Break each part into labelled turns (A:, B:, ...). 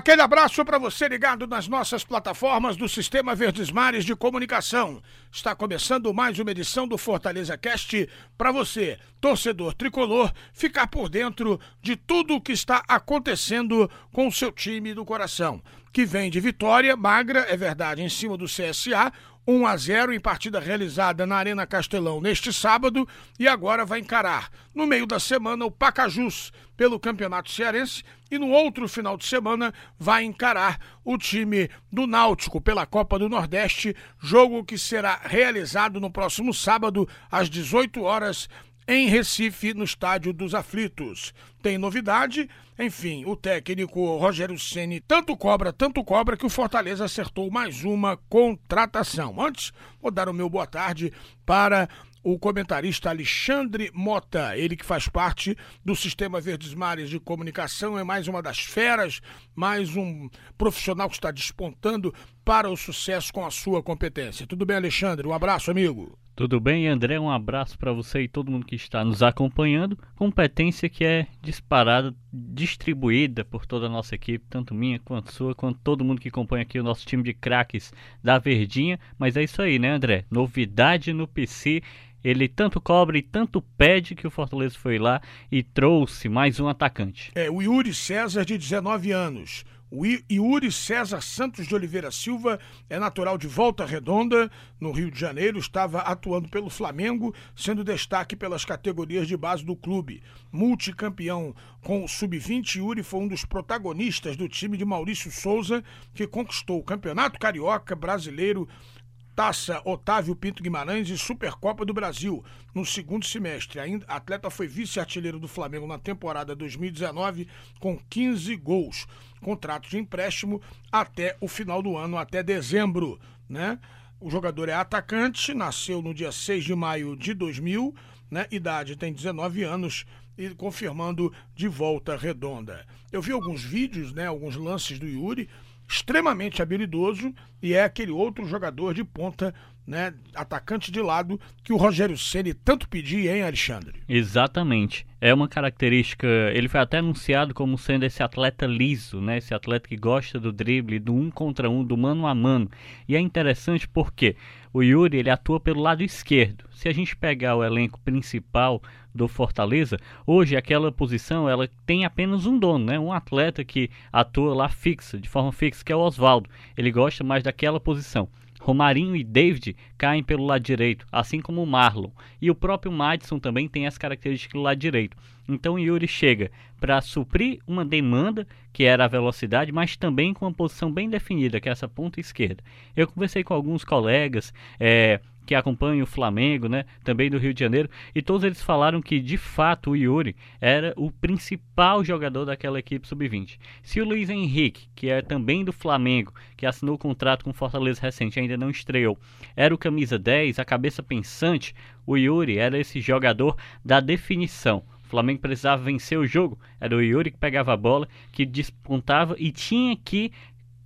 A: Aquele abraço para você ligado nas nossas plataformas do Sistema Verdes Mares de Comunicação. Está começando mais uma edição do Fortaleza Cast para você, torcedor tricolor, ficar por dentro de tudo o que está acontecendo com o seu time do coração. Que vem de vitória magra, é verdade, em cima do CSA, 1 a 0 em partida realizada na Arena Castelão neste sábado e agora vai encarar no meio da semana o Pacajus pelo Campeonato Cearense e no outro final de semana vai encarar o time do Náutico pela Copa do Nordeste, jogo que será realizado no próximo sábado às 18 horas em Recife, no Estádio dos Aflitos. Tem novidade? Enfim, o técnico Rogério Ceni tanto cobra, tanto cobra que o Fortaleza acertou mais uma contratação. Antes, vou dar o meu boa tarde para o comentarista Alexandre Mota, ele que faz parte do Sistema Verdes Mares de Comunicação, é mais uma das feras, mais um profissional que está despontando para o sucesso com a sua competência. Tudo bem, Alexandre? Um abraço, amigo.
B: Tudo bem, André? Um abraço para você e todo mundo que está nos acompanhando. Competência que é disparada, distribuída por toda a nossa equipe, tanto minha quanto sua, quanto todo mundo que acompanha aqui o nosso time de craques da Verdinha. Mas é isso aí, né, André? Novidade no PC. Ele tanto cobra e tanto pede que o Fortaleza foi lá e trouxe mais um atacante.
A: É, o Yuri César, de 19 anos. O Yuri César Santos de Oliveira Silva é natural de Volta Redonda, no Rio de Janeiro, estava atuando pelo Flamengo, sendo destaque pelas categorias de base do clube. Multicampeão com o Sub-20, Yuri foi um dos protagonistas do time de Maurício Souza, que conquistou o Campeonato Carioca Brasileiro Taça Otávio Pinto Guimarães e Supercopa do Brasil no segundo semestre. Ainda, atleta foi vice-artilheiro do Flamengo na temporada 2019 com 15 gols. Contrato de empréstimo até o final do ano, até dezembro, né? O jogador é atacante, nasceu no dia 6 de maio de 2000, né? Idade tem 19 anos e confirmando de volta redonda. Eu vi alguns vídeos, né, alguns lances do Yuri, extremamente habilidoso e é aquele outro jogador de ponta, né, atacante de lado que o Rogério Ceni tanto pedia, hein, Alexandre?
B: Exatamente. É uma característica, ele foi até anunciado como sendo esse atleta liso, né, esse atleta que gosta do drible, do um contra um, do mano a mano. E é interessante porque o Yuri, ele atua pelo lado esquerdo. Se a gente pegar o elenco principal do Fortaleza, hoje aquela posição ela tem apenas um dono, né? Um atleta que atua lá fixa, de forma fixa, que é o Oswaldo. Ele gosta mais daquela posição. Romarinho e David caem pelo lado direito, assim como o Marlon. E o próprio Madison também tem as características do lado direito. Então Yuri chega para suprir uma demanda, que era a velocidade, mas também com uma posição bem definida, que é essa ponta esquerda. Eu conversei com alguns colegas, é, que acompanham o Flamengo, né, também do Rio de Janeiro, e todos eles falaram que de fato o Yuri era o principal jogador daquela equipe sub-20. Se o Luiz Henrique, que é também do Flamengo, que assinou o contrato com o Fortaleza recente, ainda não estreou, era o camisa 10, a cabeça pensante, o Yuri era esse jogador da definição. O Flamengo precisava vencer o jogo, era o Yuri que pegava a bola, que despontava e tinha que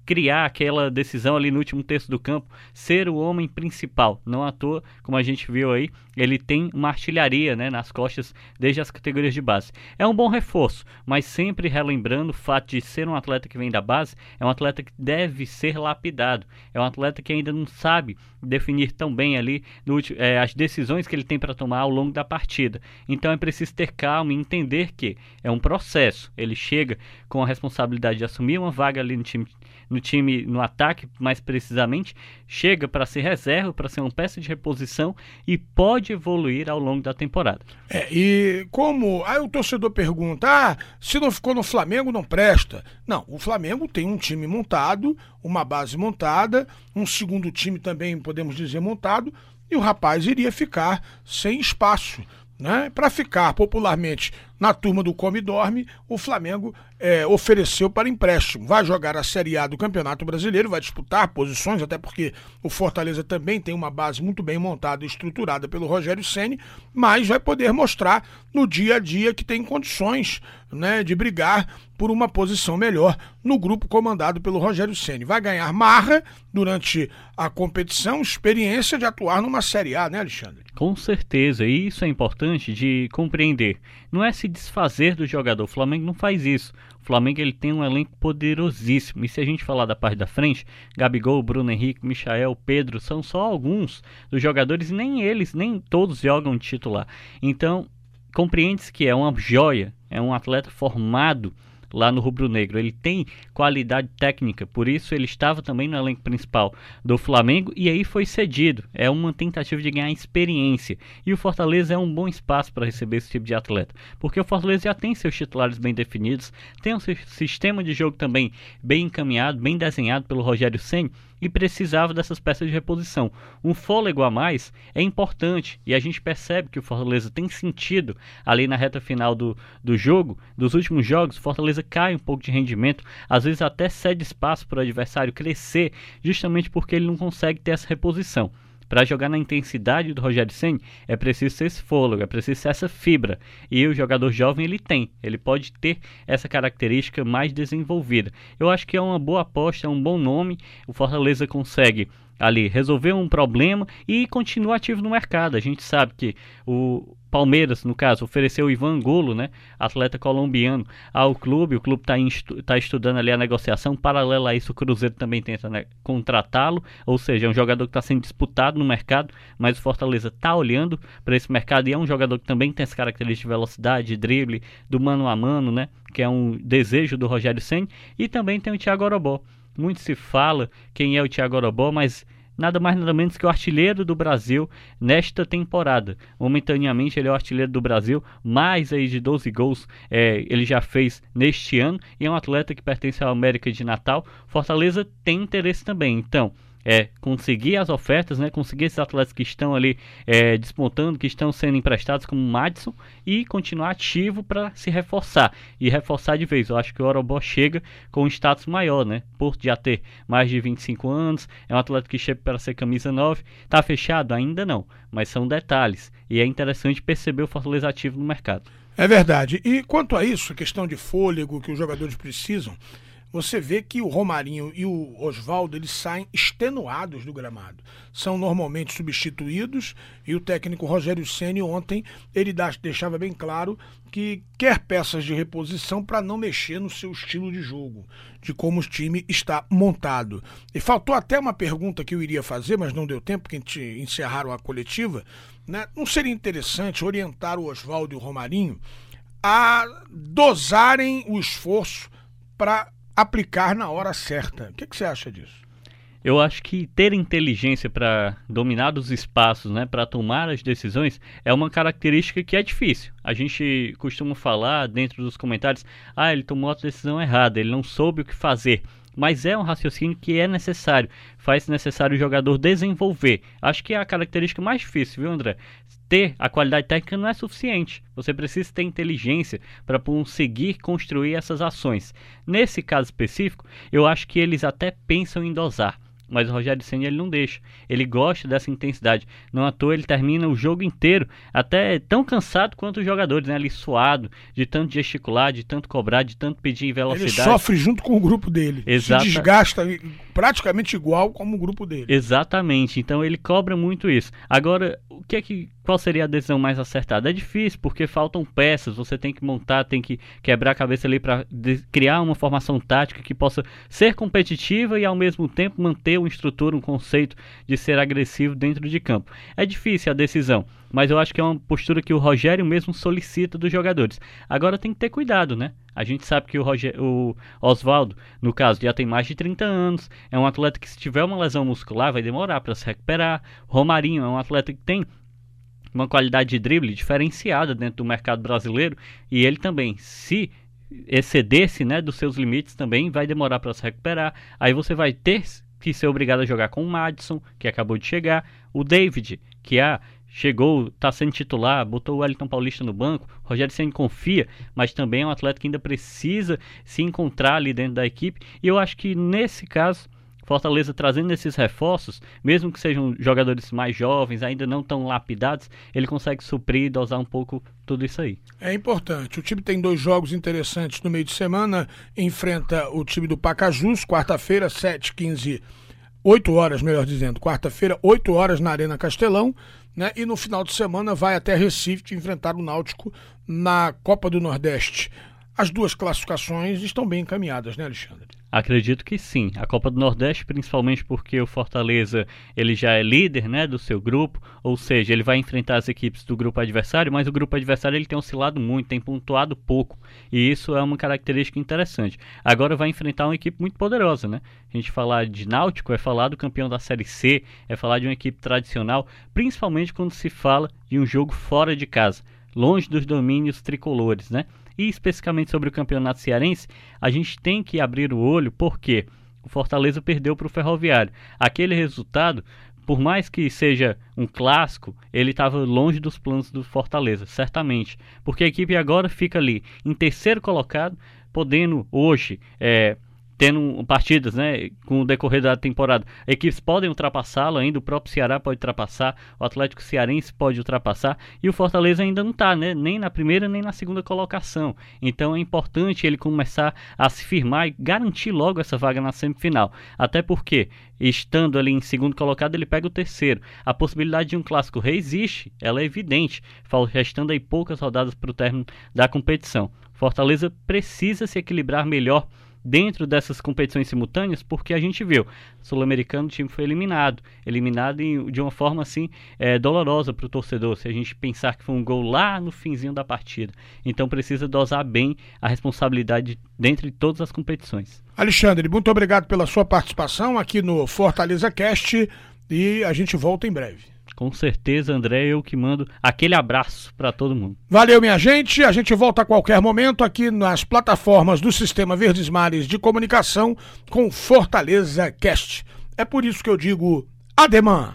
B: criar aquela decisão ali no último terço do campo, ser o homem principal. Não à toa, como a gente viu aí, ele tem uma artilharia né, nas costas desde as categorias de base. É um bom reforço, mas sempre relembrando o fato de ser um atleta que vem da base, é um atleta que deve ser lapidado. É um atleta que ainda não sabe definir tão bem ali no, é, as decisões que ele tem para tomar ao longo da partida. Então é preciso ter calma e entender que é um processo. Ele chega com a responsabilidade de assumir uma vaga ali no time no time no ataque, mais precisamente, chega para ser reserva, para ser uma peça de reposição e pode evoluir ao longo da temporada.
A: É, e como aí o torcedor pergunta: "Ah, se não ficou no Flamengo não presta". Não, o Flamengo tem um time montado, uma base montada, um segundo time também podemos dizer montado, e o rapaz iria ficar sem espaço né, para ficar popularmente na turma do Come Dorme, o Flamengo é, ofereceu para empréstimo. Vai jogar a Série A do Campeonato Brasileiro, vai disputar posições, até porque o Fortaleza também tem uma base muito bem montada e estruturada pelo Rogério Ceni, mas vai poder mostrar no dia a dia que tem condições né, de brigar por uma posição melhor no grupo comandado pelo Rogério Ceni. Vai ganhar marra durante a competição, experiência de atuar numa Série A, né, Alexandre?
B: Com certeza, e isso é importante de compreender. Não é se desfazer do jogador. O Flamengo não faz isso. O Flamengo ele tem um elenco poderosíssimo. E se a gente falar da parte da frente, Gabigol, Bruno Henrique, Michael, Pedro são só alguns dos jogadores e nem eles, nem todos jogam titular. Então, compreende-se que é uma joia, é um atleta formado lá no Rubro Negro. Ele tem qualidade técnica, por isso ele estava também no elenco principal do Flamengo e aí foi cedido. É uma tentativa de ganhar experiência. E o Fortaleza é um bom espaço para receber esse tipo de atleta, porque o Fortaleza já tem seus titulares bem definidos, tem um sistema de jogo também bem encaminhado, bem desenhado pelo Rogério Senna e precisava dessas peças de reposição. Um fôlego a mais é importante e a gente percebe que o Fortaleza tem sentido ali na reta final do, do jogo, dos últimos jogos, o Fortaleza cai um pouco de rendimento, às vezes até cede espaço para o adversário crescer, justamente porque ele não consegue ter essa reposição. Para jogar na intensidade do Rogério Senna, é preciso ser esse fôlego, é preciso ser essa fibra. E o jogador jovem ele tem, ele pode ter essa característica mais desenvolvida. Eu acho que é uma boa aposta, é um bom nome. O Fortaleza consegue ali resolver um problema e continua ativo no mercado. A gente sabe que o Palmeiras, no caso, ofereceu o Ivan Golo, né, atleta colombiano, ao clube. O clube está tá estudando ali a negociação. Paralelo a isso, o Cruzeiro também tenta né, contratá-lo, ou seja, é um jogador que está sendo disputado no mercado, mas o Fortaleza está olhando para esse mercado e é um jogador que também tem as características de velocidade, de drible, do mano a mano, né, que é um desejo do Rogério Senna. E também tem o Thiago Orobó. Muito se fala quem é o Thiago Orobó, mas nada mais nada menos que o artilheiro do Brasil nesta temporada. Momentaneamente ele é o artilheiro do Brasil, mais aí de 12 gols é, ele já fez neste ano e é um atleta que pertence à América de Natal. Fortaleza tem interesse também, então é, conseguir as ofertas, né, conseguir esses atletas que estão ali é, despontando, que estão sendo emprestados como o Madison e continuar ativo para se reforçar e reforçar de vez. Eu acho que o Orobó chega com um status maior, né, por já ter mais de 25 anos, é um atleta que chega para ser camisa 9, tá fechado ainda não, mas são detalhes e é interessante perceber o Fortaleza ativo no mercado.
A: É verdade. E quanto a isso, questão de fôlego que os jogadores precisam, você vê que o Romarinho e o Oswaldo eles saem extenuados do gramado. São normalmente substituídos e o técnico Rogério Ceni ontem ele deixava bem claro que quer peças de reposição para não mexer no seu estilo de jogo, de como o time está montado. E faltou até uma pergunta que eu iria fazer, mas não deu tempo, que encerraram a coletiva. Né? Não seria interessante orientar o Oswaldo e o Romarinho a dosarem o esforço para aplicar na hora certa. O que, que você acha disso?
B: Eu acho que ter inteligência para dominar os espaços, né, para tomar as decisões, é uma característica que é difícil. A gente costuma falar dentro dos comentários: ah, ele tomou a decisão errada, ele não soube o que fazer mas é um raciocínio que é necessário. Faz necessário o jogador desenvolver. Acho que é a característica mais difícil, viu, André? Ter a qualidade técnica não é suficiente. Você precisa ter inteligência para conseguir construir essas ações. Nesse caso específico, eu acho que eles até pensam em dosar mas o Rogério Senna ele não deixa. Ele gosta dessa intensidade. Não à toa ele termina o jogo inteiro até tão cansado quanto os jogadores, né? Ali suado, de tanto gesticular, de tanto cobrar, de tanto pedir velocidade.
A: Ele sofre junto com o grupo dele.
B: Exata...
A: Se desgasta praticamente igual como o grupo dele.
B: Exatamente. Então ele cobra muito isso. Agora, o que é que qual seria a decisão mais acertada? É difícil porque faltam peças, você tem que montar, tem que quebrar a cabeça ali para criar uma formação tática que possa ser competitiva e ao mesmo tempo manter o instrutor um conceito de ser agressivo dentro de campo. É difícil a decisão, mas eu acho que é uma postura que o Rogério mesmo solicita dos jogadores. Agora tem que ter cuidado, né? A gente sabe que o, o Oswaldo, no caso, já tem mais de 30 anos. É um atleta que, se tiver uma lesão muscular, vai demorar para se recuperar. Romarinho é um atleta que tem uma qualidade de drible diferenciada dentro do mercado brasileiro e ele também, se excedesse né, dos seus limites, também vai demorar para se recuperar. Aí você vai ter que ser obrigado a jogar com o Madison, que acabou de chegar, o David, que é chegou, está sendo titular, botou o Wellington Paulista no banco, Rogério Senna confia, mas também é um atleta que ainda precisa se encontrar ali dentro da equipe. E eu acho que nesse caso, Fortaleza trazendo esses reforços, mesmo que sejam jogadores mais jovens, ainda não tão lapidados, ele consegue suprir e dosar um pouco tudo isso aí.
A: É importante. O time tem dois jogos interessantes no meio de semana. Enfrenta o time do Pacajus, quarta-feira, 7 15 8 horas, melhor dizendo, quarta-feira, 8 horas na Arena Castelão, né? E no final de semana vai até Recife enfrentar o Náutico na Copa do Nordeste. As duas classificações estão bem encaminhadas, né, Alexandre?
B: Acredito que sim. A Copa do Nordeste, principalmente porque o Fortaleza ele já é líder, né, do seu grupo, ou seja, ele vai enfrentar as equipes do grupo adversário, mas o grupo adversário ele tem oscilado muito, tem pontuado pouco, e isso é uma característica interessante. Agora vai enfrentar uma equipe muito poderosa, né? A gente falar de Náutico é falar do campeão da Série C, é falar de uma equipe tradicional, principalmente quando se fala de um jogo fora de casa, longe dos domínios tricolores, né? E especificamente sobre o campeonato cearense, a gente tem que abrir o olho porque o Fortaleza perdeu para o Ferroviário. Aquele resultado, por mais que seja um clássico, ele estava longe dos planos do Fortaleza, certamente. Porque a equipe agora fica ali em terceiro colocado, podendo hoje é, tendo partidas, né, com o decorrer da temporada, equipes podem ultrapassá-lo ainda, o próprio Ceará pode ultrapassar, o Atlético Cearense pode ultrapassar, e o Fortaleza ainda não está, né, nem na primeira nem na segunda colocação. Então é importante ele começar a se firmar e garantir logo essa vaga na semifinal. Até porque, estando ali em segundo colocado, ele pega o terceiro. A possibilidade de um clássico rei existe, ela é evidente, restando aí poucas rodadas para o término da competição. Fortaleza precisa se equilibrar melhor dentro dessas competições simultâneas, porque a gente viu, sul-americano o time foi eliminado, eliminado em, de uma forma assim é, dolorosa para o torcedor, se a gente pensar que foi um gol lá no finzinho da partida. Então precisa dosar bem a responsabilidade dentro de todas as competições.
A: Alexandre, muito obrigado pela sua participação aqui no Fortaleza Cast e a gente volta em breve.
B: Com certeza, André, eu que mando aquele abraço para todo mundo.
A: Valeu, minha gente. A gente volta a qualquer momento aqui nas plataformas do Sistema Verdes Mares de Comunicação com Fortaleza Cast. É por isso que eu digo ademã.